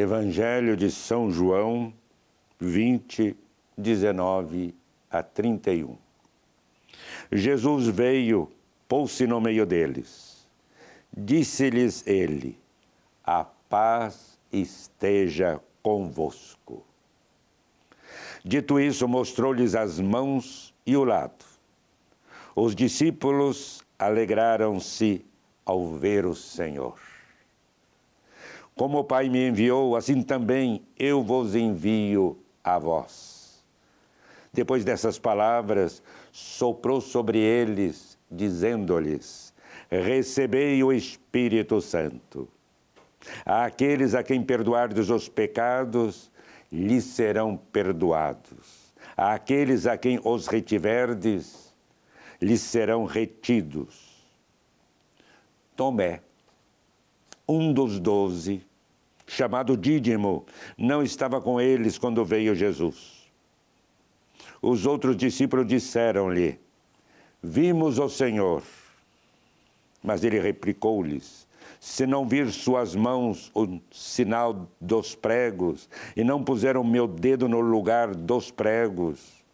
Evangelho de São João 20, 19 a 31. Jesus veio, pôs-se no meio deles. Disse-lhes ele: A paz esteja convosco. Dito isso, mostrou-lhes as mãos e o lado. Os discípulos alegraram-se ao ver o Senhor. Como o Pai me enviou, assim também eu vos envio a vós. Depois dessas palavras, soprou sobre eles, dizendo-lhes: Recebei o Espírito Santo. Àqueles a quem perdoardes os pecados, lhes serão perdoados. Àqueles a quem os retiverdes, lhes serão retidos. Tomé, um dos doze, chamado Dídimo, não estava com eles quando veio Jesus. Os outros discípulos disseram-lhe: Vimos o Senhor. Mas ele replicou-lhes: Se não vir suas mãos o sinal dos pregos, e não puser o meu dedo no lugar dos pregos,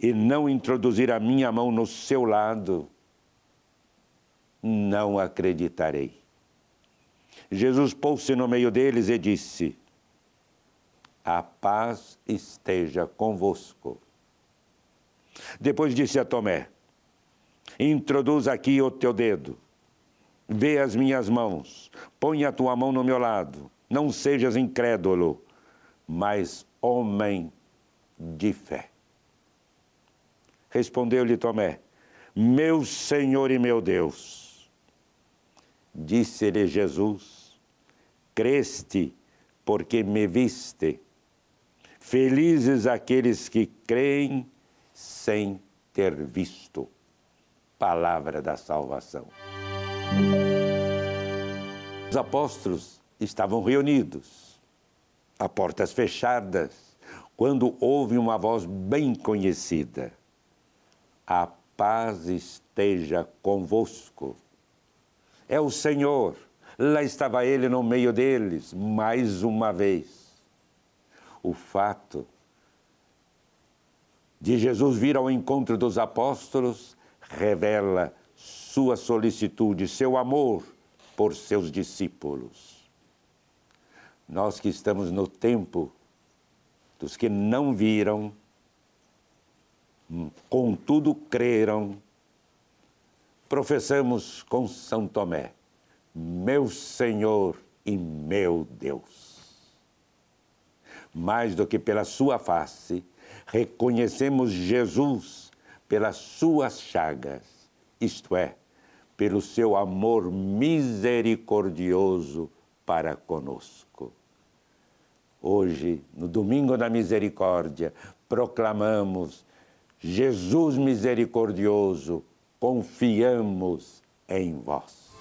e não introduzir a minha mão no seu lado, não acreditarei. Jesus pôs-se no meio deles e disse: A paz esteja convosco. Depois disse a Tomé: Introduz aqui o teu dedo, vê as minhas mãos, põe a tua mão no meu lado, não sejas incrédulo, mas homem de fé. Respondeu-lhe Tomé: Meu Senhor e meu Deus. Disse-lhe Jesus: Creste, porque me viste. Felizes aqueles que creem sem ter visto. Palavra da salvação. Os apóstolos estavam reunidos, a portas fechadas, quando houve uma voz bem conhecida: A paz esteja convosco é o Senhor. Lá estava ele no meio deles, mais uma vez. O fato de Jesus vir ao encontro dos apóstolos revela sua solicitude, seu amor por seus discípulos. Nós que estamos no tempo dos que não viram, contudo creram, professamos com São Tomé: Meu Senhor e meu Deus. Mais do que pela sua face, reconhecemos Jesus pelas suas chagas, isto é, pelo seu amor misericordioso para conosco. Hoje, no Domingo da Misericórdia, proclamamos Jesus misericordioso confiamos em vós.